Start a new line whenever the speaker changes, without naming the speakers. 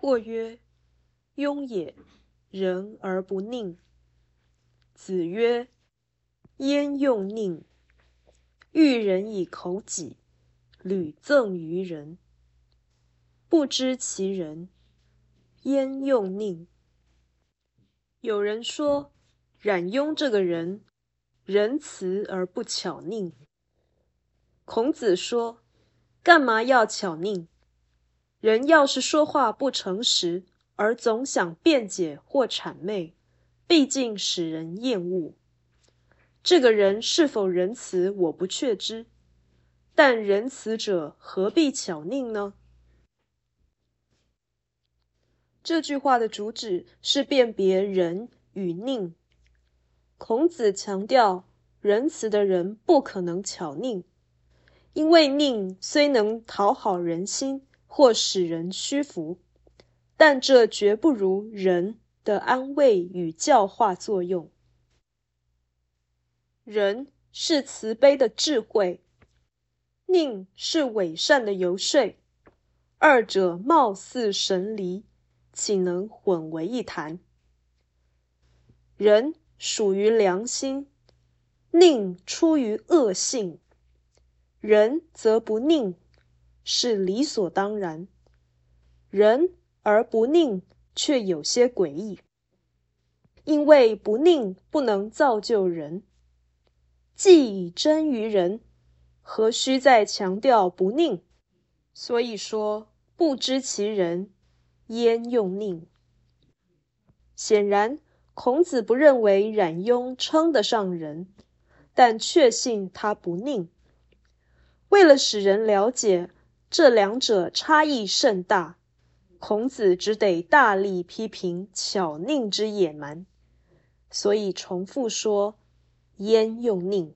或曰：“庸也，人而不佞。”子曰：“焉用佞？欲人以口己，屡赠于人，不知其人，焉用佞？”有人说，冉雍这个人仁慈而不巧佞。孔子说：“干嘛要巧佞？人要是说话不诚实，而总想辩解或谄媚，毕竟使人厌恶。这个人是否仁慈，我不确知。但仁慈者何必巧佞呢？”这句话的主旨是辨别仁与佞。孔子强调，仁慈的人不可能巧佞，因为佞虽能讨好人心或使人屈服，但这绝不如人的安慰与教化作用。仁是慈悲的智慧，佞是伪善的游说，二者貌似神离。岂能混为一谈？仁属于良心，佞出于恶性。仁则不佞，是理所当然；仁而不佞，却有些诡异。因为不佞不能造就人，既以真于人，何须再强调不佞？所以说，不知其人。焉用佞？显然，孔子不认为冉雍称得上仁，但确信他不佞。为了使人了解这两者差异甚大，孔子只得大力批评巧佞之野蛮，所以重复说：“焉用佞？”